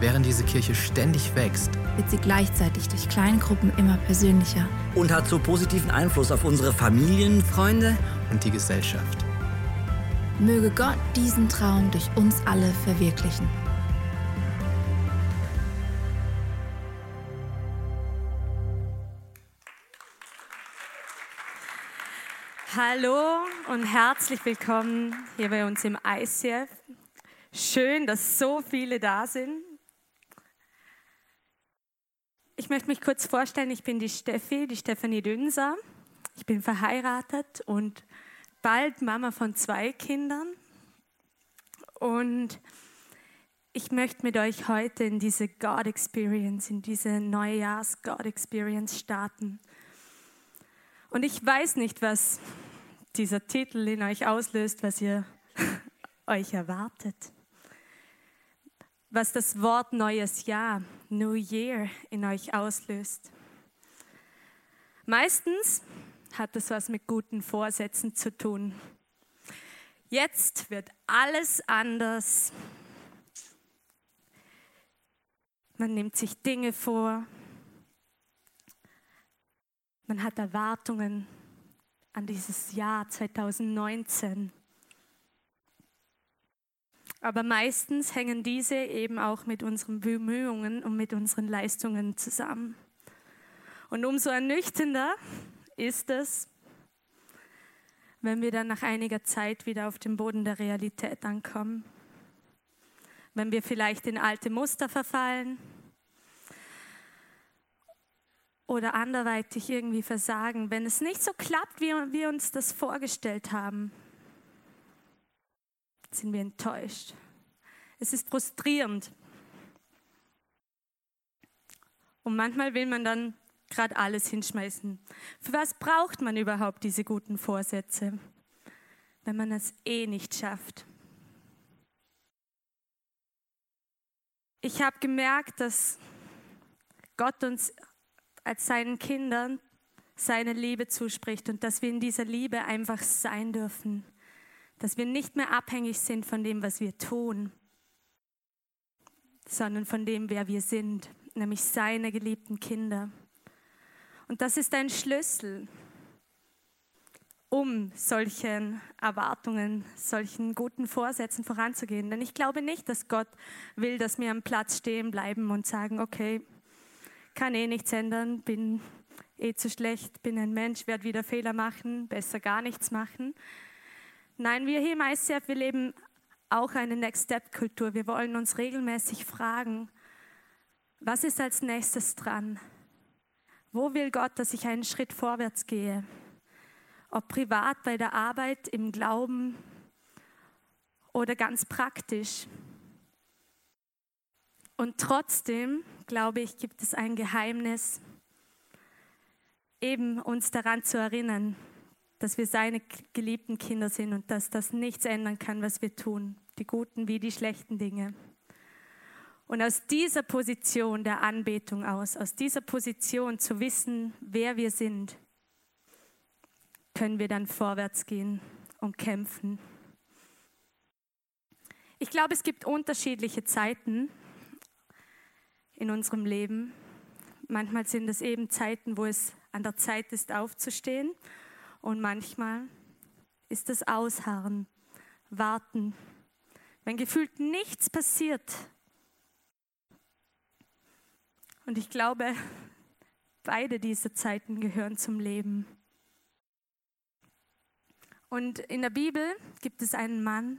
Während diese Kirche ständig wächst, wird sie gleichzeitig durch Kleingruppen immer persönlicher. Und hat so positiven Einfluss auf unsere Familien. Freunde, und die Gesellschaft. Möge Gott diesen Traum durch uns alle verwirklichen. Hallo und herzlich willkommen hier bei uns im ICF. Schön, dass so viele da sind. Ich möchte mich kurz vorstellen, ich bin die Steffi, die Stefanie Dünser. Ich bin verheiratet und bald Mama von zwei Kindern. Und ich möchte mit euch heute in diese God Experience, in diese Neujahrs God Experience starten. Und ich weiß nicht, was dieser Titel in euch auslöst, was ihr euch erwartet. Was das Wort neues Jahr, New Year, in euch auslöst. Meistens hat es was mit guten Vorsätzen zu tun. Jetzt wird alles anders. Man nimmt sich Dinge vor, man hat Erwartungen an dieses Jahr 2019. Aber meistens hängen diese eben auch mit unseren Bemühungen und mit unseren Leistungen zusammen. Und umso ernüchternder ist es, wenn wir dann nach einiger Zeit wieder auf dem Boden der Realität ankommen. Wenn wir vielleicht in alte Muster verfallen, oder anderweitig irgendwie versagen, wenn es nicht so klappt, wie wir uns das vorgestellt haben, sind wir enttäuscht. Es ist frustrierend. Und manchmal will man dann gerade alles hinschmeißen. Für was braucht man überhaupt diese guten Vorsätze, wenn man es eh nicht schafft? Ich habe gemerkt, dass Gott uns als seinen Kindern seine Liebe zuspricht und dass wir in dieser Liebe einfach sein dürfen. Dass wir nicht mehr abhängig sind von dem, was wir tun, sondern von dem, wer wir sind, nämlich seine geliebten Kinder. Und das ist ein Schlüssel, um solchen Erwartungen, solchen guten Vorsätzen voranzugehen. Denn ich glaube nicht, dass Gott will, dass wir am Platz stehen bleiben und sagen, okay, kann eh nichts ändern, bin eh zu schlecht, bin ein Mensch, werde wieder Fehler machen, besser gar nichts machen. Nein, wir hier im ICF, wir leben auch eine Next Step Kultur. Wir wollen uns regelmäßig fragen, was ist als nächstes dran? Wo will Gott, dass ich einen Schritt vorwärts gehe? Ob privat bei der Arbeit, im Glauben oder ganz praktisch. Und trotzdem, glaube ich, gibt es ein Geheimnis, eben uns daran zu erinnern, dass wir seine geliebten Kinder sind und dass das nichts ändern kann, was wir tun, die guten wie die schlechten Dinge. Und aus dieser Position der Anbetung aus, aus dieser Position zu wissen, wer wir sind, können wir dann vorwärts gehen und kämpfen. Ich glaube, es gibt unterschiedliche Zeiten in unserem Leben. Manchmal sind es eben Zeiten, wo es an der Zeit ist, aufzustehen und manchmal ist es Ausharren, Warten. Wenn gefühlt nichts passiert. Und ich glaube, beide diese Zeiten gehören zum Leben. Und in der Bibel gibt es einen Mann,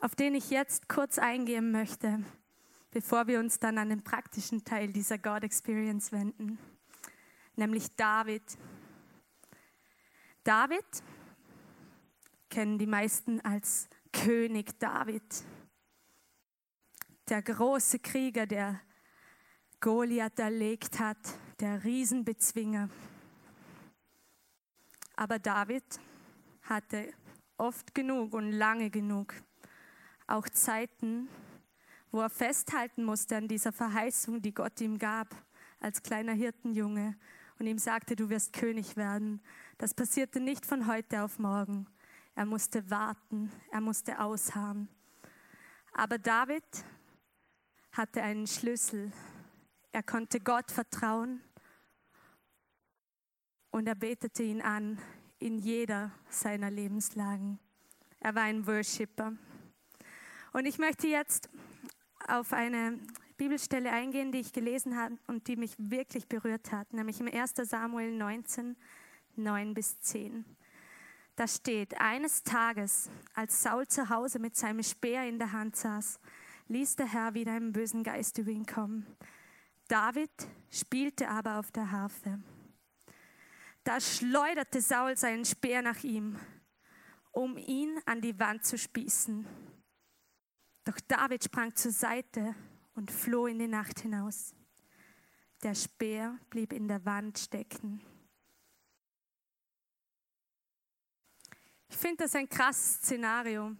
auf den ich jetzt kurz eingehen möchte, bevor wir uns dann an den praktischen Teil dieser God Experience wenden, nämlich David. David kennen die meisten als König David, der große Krieger, der Goliath erlegt hat, der Riesenbezwinger. Aber David hatte oft genug und lange genug auch Zeiten, wo er festhalten musste an dieser Verheißung, die Gott ihm gab als kleiner Hirtenjunge und ihm sagte, du wirst König werden. Das passierte nicht von heute auf morgen. Er musste warten, er musste ausharren. Aber David hatte einen Schlüssel. Er konnte Gott vertrauen und er betete ihn an in jeder seiner Lebenslagen. Er war ein Worshipper. Und ich möchte jetzt auf eine Bibelstelle eingehen, die ich gelesen habe und die mich wirklich berührt hat, nämlich im 1. Samuel 19, 9 bis 10. Da steht, eines Tages, als Saul zu Hause mit seinem Speer in der Hand saß, ließ der Herr wieder einen bösen Geist über ihn kommen. David spielte aber auf der Harfe. Da schleuderte Saul seinen Speer nach ihm, um ihn an die Wand zu spießen. Doch David sprang zur Seite und floh in die Nacht hinaus. Der Speer blieb in der Wand stecken. Ich finde das ein krasses Szenario.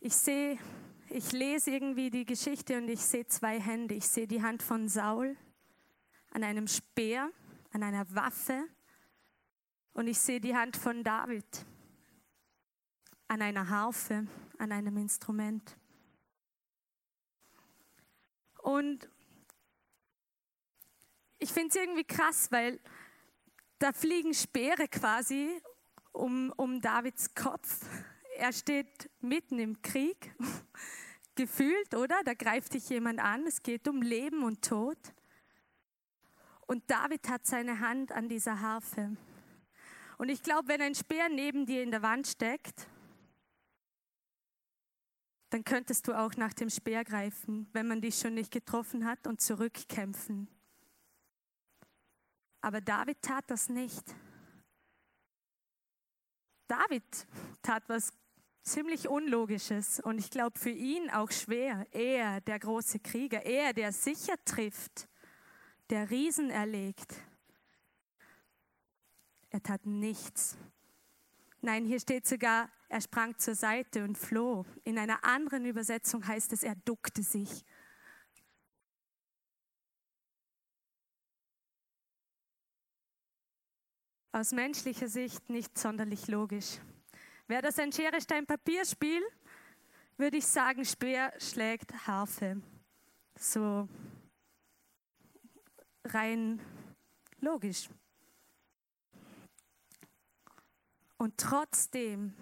Ich sehe, ich lese irgendwie die Geschichte und ich sehe zwei Hände. Ich sehe die Hand von Saul an einem Speer, an einer Waffe und ich sehe die Hand von David an einer Harfe, an einem Instrument. Und ich finde es irgendwie krass, weil da fliegen Speere quasi um, um Davids Kopf. Er steht mitten im Krieg, gefühlt, oder? Da greift dich jemand an. Es geht um Leben und Tod. Und David hat seine Hand an dieser Harfe. Und ich glaube, wenn ein Speer neben dir in der Wand steckt dann könntest du auch nach dem Speer greifen, wenn man dich schon nicht getroffen hat und zurückkämpfen. Aber David tat das nicht. David tat was ziemlich Unlogisches und ich glaube für ihn auch schwer. Er, der große Krieger, er, der sicher trifft, der Riesen erlegt. Er tat nichts. Nein, hier steht sogar, er sprang zur Seite und floh. In einer anderen Übersetzung heißt es, er duckte sich. Aus menschlicher Sicht nicht sonderlich logisch. Wäre das ein Schere, Stein, Papier-Spiel, würde ich sagen, Speer schlägt Harfe. So rein logisch. Und trotzdem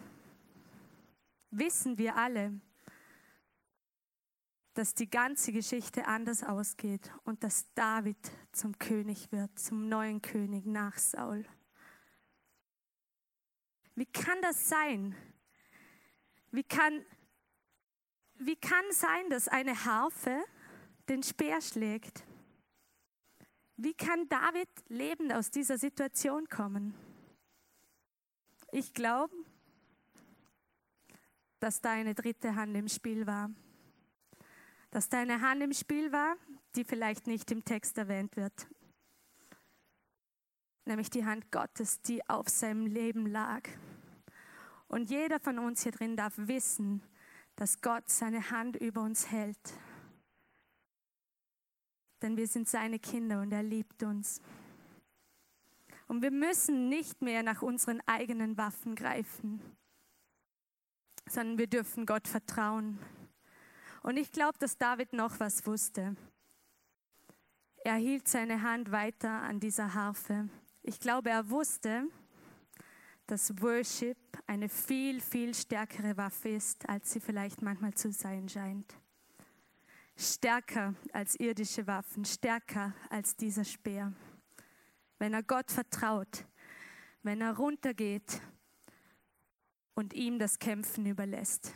wissen wir alle, dass die ganze Geschichte anders ausgeht und dass David zum König wird, zum neuen König nach Saul. Wie kann das sein? Wie kann, wie kann sein, dass eine Harfe den Speer schlägt? Wie kann David lebend aus dieser Situation kommen? Ich glaube, dass da eine dritte Hand im Spiel war. Dass da eine Hand im Spiel war, die vielleicht nicht im Text erwähnt wird. Nämlich die Hand Gottes, die auf seinem Leben lag. Und jeder von uns hier drin darf wissen, dass Gott seine Hand über uns hält. Denn wir sind seine Kinder und er liebt uns. Und wir müssen nicht mehr nach unseren eigenen Waffen greifen, sondern wir dürfen Gott vertrauen. Und ich glaube, dass David noch was wusste. Er hielt seine Hand weiter an dieser Harfe. Ich glaube, er wusste, dass Worship eine viel, viel stärkere Waffe ist, als sie vielleicht manchmal zu sein scheint. Stärker als irdische Waffen, stärker als dieser Speer wenn er Gott vertraut, wenn er runtergeht und ihm das Kämpfen überlässt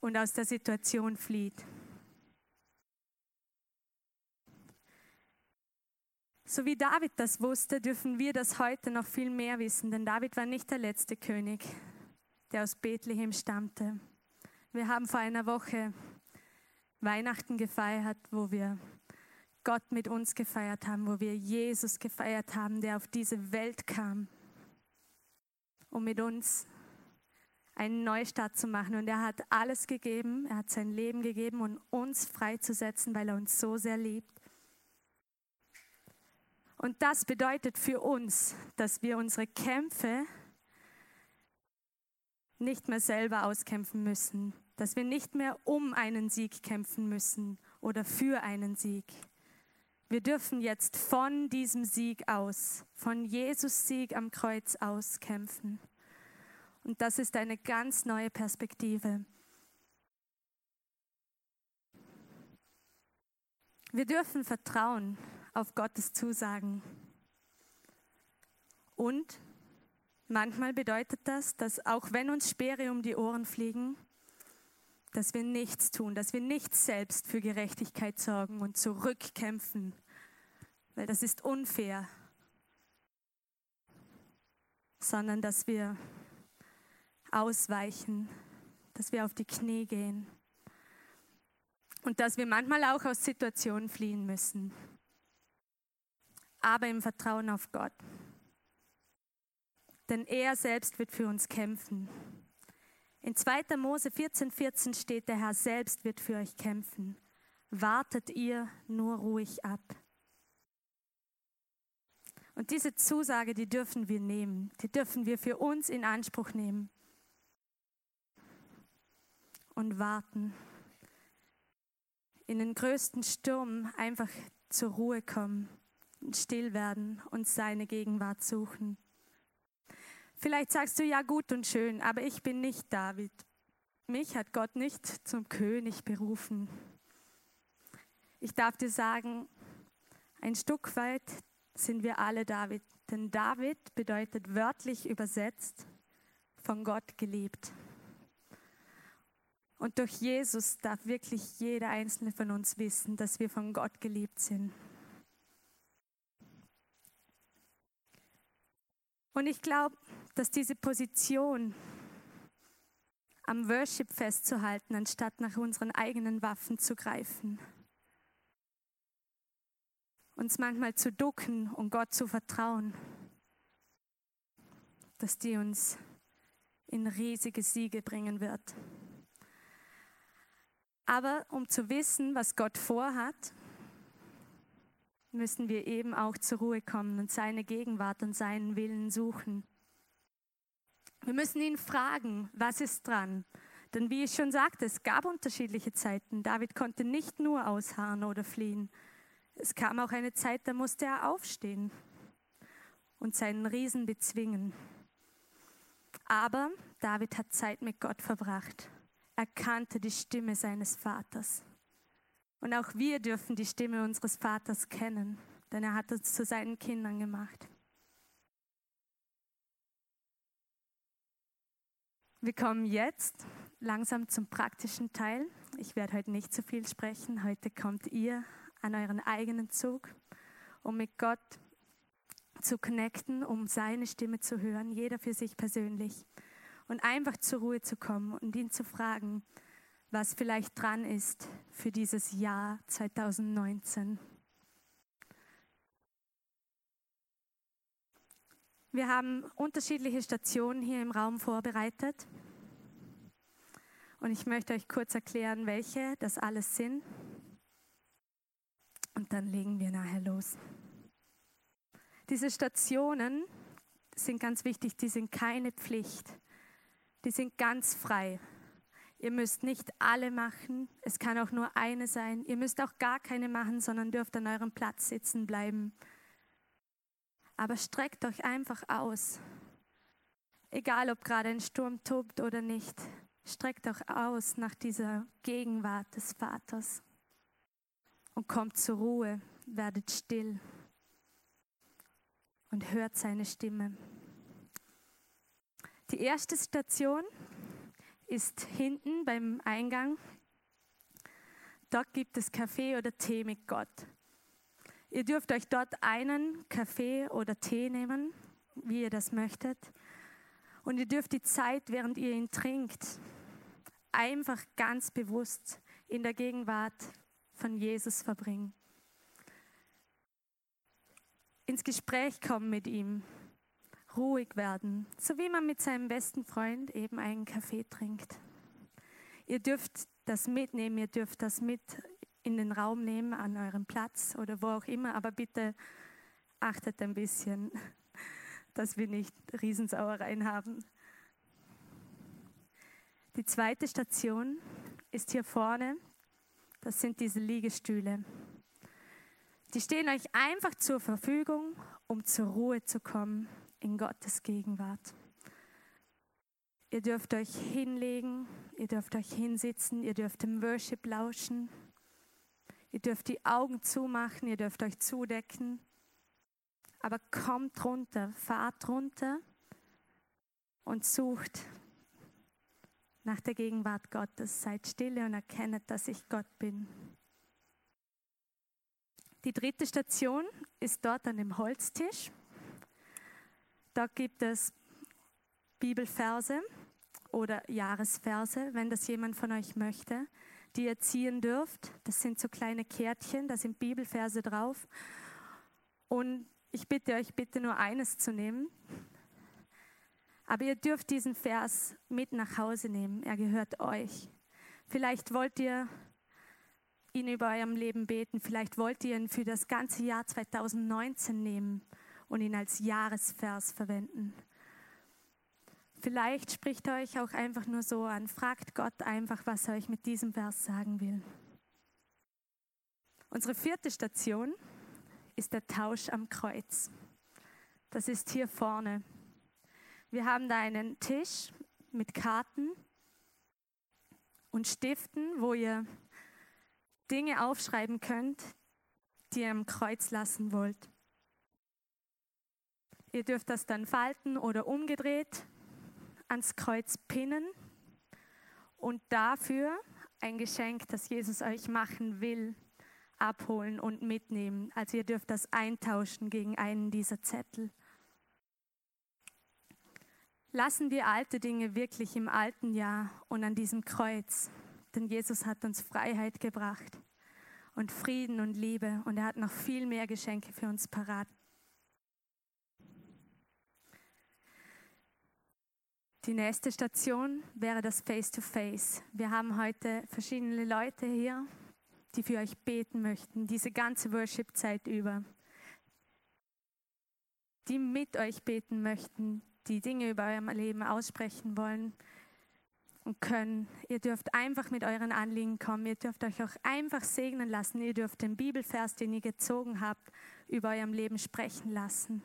und aus der Situation flieht. So wie David das wusste, dürfen wir das heute noch viel mehr wissen, denn David war nicht der letzte König, der aus Bethlehem stammte. Wir haben vor einer Woche Weihnachten gefeiert, wo wir Gott mit uns gefeiert haben, wo wir Jesus gefeiert haben, der auf diese Welt kam, um mit uns einen Neustart zu machen. Und er hat alles gegeben, er hat sein Leben gegeben, um uns freizusetzen, weil er uns so sehr liebt. Und das bedeutet für uns, dass wir unsere Kämpfe nicht mehr selber auskämpfen müssen, dass wir nicht mehr um einen Sieg kämpfen müssen oder für einen Sieg, wir dürfen jetzt von diesem Sieg aus, von Jesus Sieg am Kreuz aus kämpfen. Und das ist eine ganz neue Perspektive. Wir dürfen vertrauen auf Gottes Zusagen. Und manchmal bedeutet das, dass auch wenn uns Speere um die Ohren fliegen, dass wir nichts tun, dass wir nicht selbst für Gerechtigkeit sorgen und zurückkämpfen, weil das ist unfair, sondern dass wir ausweichen, dass wir auf die Knie gehen und dass wir manchmal auch aus Situationen fliehen müssen, aber im Vertrauen auf Gott. Denn er selbst wird für uns kämpfen. In 2. Mose 14, 14 steht, der Herr selbst wird für euch kämpfen. Wartet ihr nur ruhig ab. Und diese Zusage, die dürfen wir nehmen, die dürfen wir für uns in Anspruch nehmen und warten. In den größten Sturm einfach zur Ruhe kommen, still werden und seine Gegenwart suchen. Vielleicht sagst du ja gut und schön, aber ich bin nicht David. Mich hat Gott nicht zum König berufen. Ich darf dir sagen, ein Stück weit sind wir alle David, denn David bedeutet wörtlich übersetzt von Gott geliebt. Und durch Jesus darf wirklich jeder einzelne von uns wissen, dass wir von Gott geliebt sind. Und ich glaube, dass diese Position am Worship festzuhalten, anstatt nach unseren eigenen Waffen zu greifen, uns manchmal zu ducken und Gott zu vertrauen, dass die uns in riesige Siege bringen wird. Aber um zu wissen, was Gott vorhat, müssen wir eben auch zur Ruhe kommen und seine Gegenwart und seinen Willen suchen. Wir müssen ihn fragen, was ist dran? Denn wie ich schon sagte, es gab unterschiedliche Zeiten. David konnte nicht nur ausharren oder fliehen. Es kam auch eine Zeit, da musste er aufstehen und seinen Riesen bezwingen. Aber David hat Zeit mit Gott verbracht. Er kannte die Stimme seines Vaters. Und auch wir dürfen die Stimme unseres Vaters kennen, denn er hat uns zu seinen Kindern gemacht. Wir kommen jetzt langsam zum praktischen Teil. Ich werde heute nicht so viel sprechen. Heute kommt ihr an euren eigenen Zug, um mit Gott zu connecten, um seine Stimme zu hören, jeder für sich persönlich. Und einfach zur Ruhe zu kommen und ihn zu fragen, was vielleicht dran ist für dieses Jahr 2019. Wir haben unterschiedliche Stationen hier im Raum vorbereitet. Und ich möchte euch kurz erklären, welche das alles sind. Und dann legen wir nachher los. Diese Stationen sind ganz wichtig, die sind keine Pflicht. Die sind ganz frei. Ihr müsst nicht alle machen, es kann auch nur eine sein. Ihr müsst auch gar keine machen, sondern dürft an eurem Platz sitzen bleiben. Aber streckt euch einfach aus. Egal, ob gerade ein Sturm tobt oder nicht, streckt euch aus nach dieser Gegenwart des Vaters und kommt zur Ruhe, werdet still und hört seine Stimme. Die erste Station ist hinten beim Eingang. Dort gibt es Kaffee oder Tee mit Gott. Ihr dürft euch dort einen Kaffee oder Tee nehmen, wie ihr das möchtet. Und ihr dürft die Zeit, während ihr ihn trinkt, einfach ganz bewusst in der Gegenwart von Jesus verbringen. Ins Gespräch kommen mit ihm, ruhig werden, so wie man mit seinem besten Freund eben einen Kaffee trinkt. Ihr dürft das mitnehmen, ihr dürft das mit in den Raum nehmen, an eurem Platz oder wo auch immer, aber bitte achtet ein bisschen, dass wir nicht Riesensauereien haben. Die zweite Station ist hier vorne. Das sind diese Liegestühle. Die stehen euch einfach zur Verfügung, um zur Ruhe zu kommen in Gottes Gegenwart. Ihr dürft euch hinlegen, ihr dürft euch hinsitzen, ihr dürft dem Worship lauschen. Ihr dürft die Augen zumachen, ihr dürft euch zudecken. Aber kommt runter, fahrt runter und sucht nach der Gegenwart Gottes. Seid stille und erkennet, dass ich Gott bin. Die dritte Station ist dort an dem Holztisch. Dort gibt es Bibelverse oder Jahresverse, wenn das jemand von euch möchte die ihr ziehen dürft. Das sind so kleine Kärtchen, da sind Bibelverse drauf. Und ich bitte euch, bitte nur eines zu nehmen. Aber ihr dürft diesen Vers mit nach Hause nehmen. Er gehört euch. Vielleicht wollt ihr ihn über eurem Leben beten. Vielleicht wollt ihr ihn für das ganze Jahr 2019 nehmen und ihn als Jahresvers verwenden. Vielleicht spricht er euch auch einfach nur so an. Fragt Gott einfach, was er euch mit diesem Vers sagen will. Unsere vierte Station ist der Tausch am Kreuz. Das ist hier vorne. Wir haben da einen Tisch mit Karten und Stiften, wo ihr Dinge aufschreiben könnt, die ihr am Kreuz lassen wollt. Ihr dürft das dann falten oder umgedreht ans Kreuz pinnen und dafür ein Geschenk, das Jesus euch machen will, abholen und mitnehmen. Also ihr dürft das eintauschen gegen einen dieser Zettel. Lassen wir alte Dinge wirklich im alten Jahr und an diesem Kreuz, denn Jesus hat uns Freiheit gebracht und Frieden und Liebe und er hat noch viel mehr Geschenke für uns parat. Die nächste Station wäre das Face-to-Face. -face. Wir haben heute verschiedene Leute hier, die für euch beten möchten, diese ganze Worship-Zeit über, die mit euch beten möchten, die Dinge über euer Leben aussprechen wollen und können. Ihr dürft einfach mit euren Anliegen kommen. Ihr dürft euch auch einfach segnen lassen. Ihr dürft den Bibelvers, den ihr gezogen habt, über eurem Leben sprechen lassen.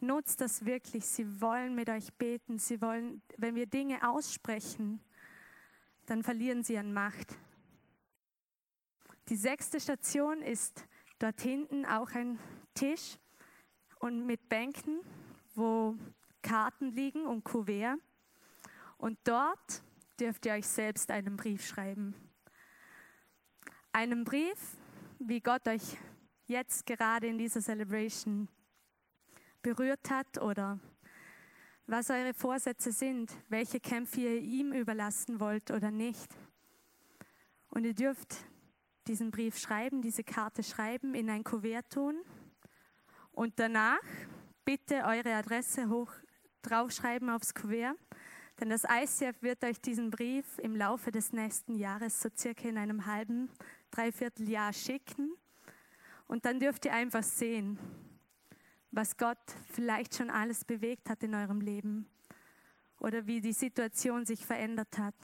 Nutzt das wirklich. Sie wollen mit euch beten. Sie wollen, wenn wir Dinge aussprechen, dann verlieren sie an Macht. Die sechste Station ist dort hinten auch ein Tisch und mit Bänken, wo Karten liegen und Kuvert. Und dort dürft ihr euch selbst einen Brief schreiben. Einen Brief, wie Gott euch jetzt gerade in dieser Celebration berührt hat oder was eure Vorsätze sind, welche Kämpfe ihr ihm überlassen wollt oder nicht. Und ihr dürft diesen Brief schreiben, diese Karte schreiben, in ein Kuvert tun und danach bitte eure Adresse hoch draufschreiben aufs Kuvert, denn das ICF wird euch diesen Brief im Laufe des nächsten Jahres, so circa in einem halben, dreiviertel Jahr schicken. Und dann dürft ihr einfach sehen, was Gott vielleicht schon alles bewegt hat in eurem Leben oder wie die Situation sich verändert hat.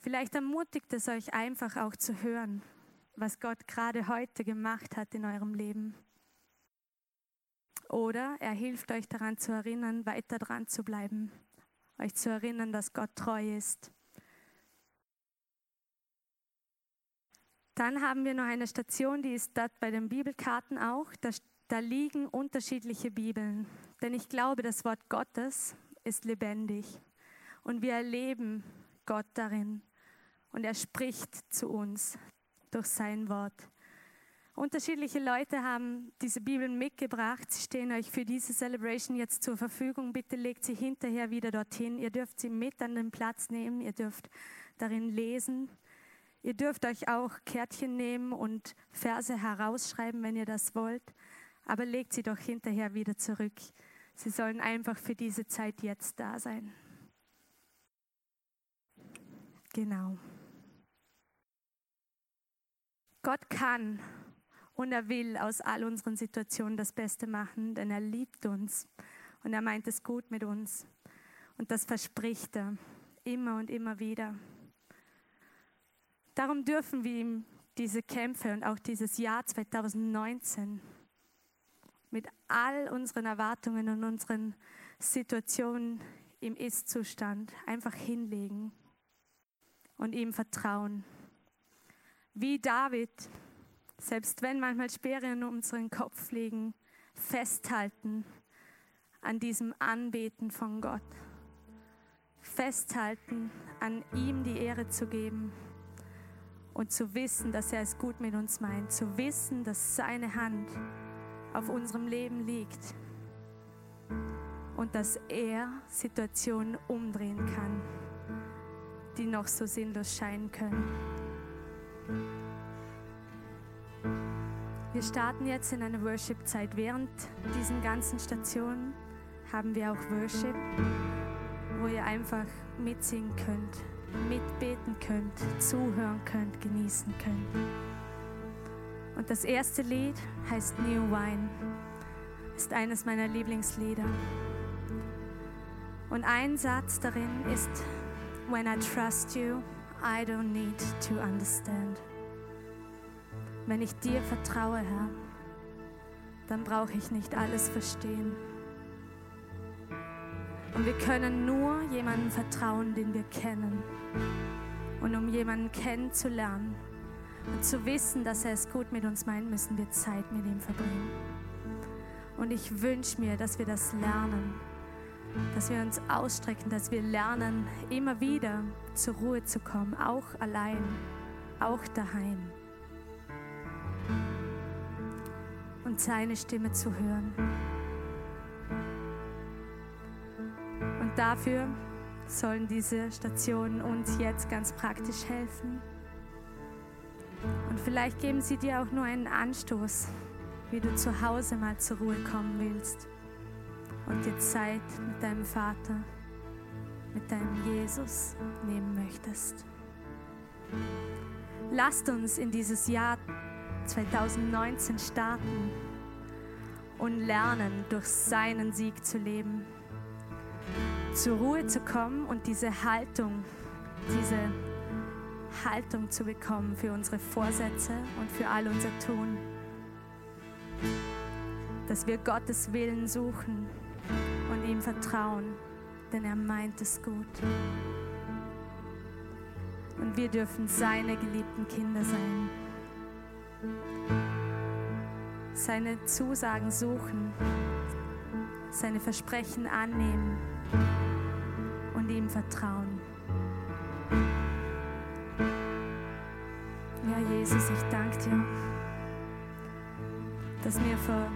Vielleicht ermutigt es euch einfach auch zu hören, was Gott gerade heute gemacht hat in eurem Leben. Oder er hilft euch daran zu erinnern, weiter dran zu bleiben, euch zu erinnern, dass Gott treu ist. Dann haben wir noch eine Station, die ist dort bei den Bibelkarten auch. Da, da liegen unterschiedliche Bibeln. Denn ich glaube, das Wort Gottes ist lebendig. Und wir erleben Gott darin. Und er spricht zu uns durch sein Wort. Unterschiedliche Leute haben diese Bibeln mitgebracht. Sie stehen euch für diese Celebration jetzt zur Verfügung. Bitte legt sie hinterher wieder dorthin. Ihr dürft sie mit an den Platz nehmen. Ihr dürft darin lesen. Ihr dürft euch auch Kärtchen nehmen und Verse herausschreiben, wenn ihr das wollt. Aber legt sie doch hinterher wieder zurück. Sie sollen einfach für diese Zeit jetzt da sein. Genau. Gott kann und er will aus all unseren Situationen das Beste machen, denn er liebt uns und er meint es gut mit uns. Und das verspricht er immer und immer wieder. Darum dürfen wir ihm diese Kämpfe und auch dieses Jahr 2019 mit all unseren Erwartungen und unseren Situationen im Ist-Zustand einfach hinlegen und ihm vertrauen. Wie David selbst wenn manchmal Speere in unseren Kopf liegen, festhalten an diesem Anbeten von Gott. Festhalten, an ihm die Ehre zu geben und zu wissen, dass er es gut mit uns meint. Zu wissen, dass seine Hand auf unserem Leben liegt und dass er Situationen umdrehen kann, die noch so sinnlos scheinen können. Wir starten jetzt in eine Worship-Zeit. Während diesen ganzen Stationen haben wir auch Worship, wo ihr einfach mitsingen könnt, mitbeten könnt, zuhören könnt, genießen könnt. Und das erste Lied heißt New Wine, ist eines meiner Lieblingslieder. Und ein Satz darin ist, When I trust you, I don't need to understand. Wenn ich dir vertraue, Herr, dann brauche ich nicht alles verstehen. Und wir können nur jemandem vertrauen, den wir kennen. Und um jemanden kennenzulernen und zu wissen, dass er es gut mit uns meint, müssen wir Zeit mit ihm verbringen. Und ich wünsche mir, dass wir das lernen, dass wir uns ausstrecken, dass wir lernen, immer wieder zur Ruhe zu kommen, auch allein, auch daheim. und seine Stimme zu hören. Und dafür sollen diese Stationen uns jetzt ganz praktisch helfen. Und vielleicht geben sie dir auch nur einen Anstoß, wie du zu Hause mal zur Ruhe kommen willst und dir Zeit mit deinem Vater, mit deinem Jesus nehmen möchtest. Lasst uns in dieses Jahr 2019 starten und lernen, durch seinen Sieg zu leben. Zur Ruhe zu kommen und diese Haltung, diese Haltung zu bekommen für unsere Vorsätze und für all unser Tun. Dass wir Gottes Willen suchen und ihm vertrauen, denn er meint es gut. Und wir dürfen seine geliebten Kinder sein seine Zusagen suchen, seine Versprechen annehmen und ihm anvertrauen. Ja, Jesus, ich danke dir, dass wir vor,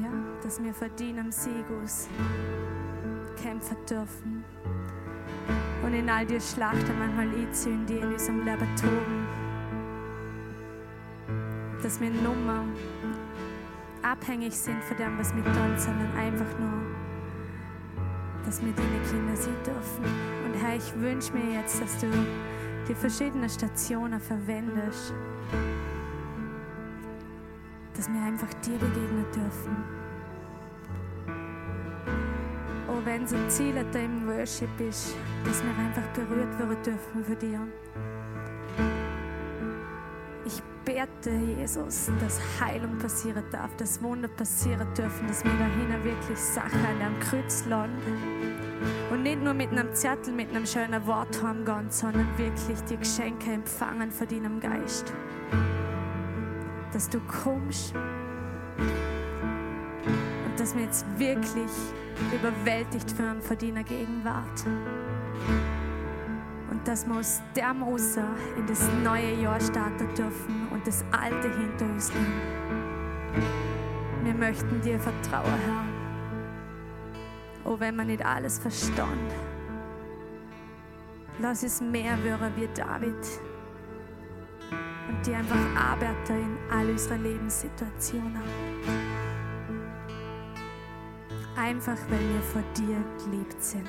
ja, dass wir vor deinem Siegus kämpfen dürfen und in all die Schlachten manchmal einziehen, die in unserem Leben toben. Dass wir Nummer abhängig sind von dem, was wir tun, sondern einfach nur, dass wir deine Kinder sehen dürfen. Und Herr, ich wünsche mir jetzt, dass du die verschiedenen Stationen verwendest, dass wir einfach dir begegnen dürfen. Oh, wenn so ein Ziel im Worship ist, dass wir einfach berührt werden dürfen von dir bete, Jesus, dass Heilung passieren darf, dass Wunder passieren dürfen, dass wir dahin wirklich Sachen an einem Kreuz landen. Und nicht nur mit einem Zettel, mit einem schönen Wort heimgehen, sondern wirklich die Geschenke empfangen von deinem Geist. Dass du kommst und dass wir jetzt wirklich überwältigt werden von deiner Gegenwart dass wir aus dem raus in das neue Jahr starten dürfen und das Alte hinter uns liegen. Wir möchten dir vertrauen, Herr. Auch wenn wir nicht alles verstehen. Lass es mehr werden wie David. Und dir einfach arbeiten in all unseren Lebenssituationen. Einfach weil wir vor dir geliebt sind.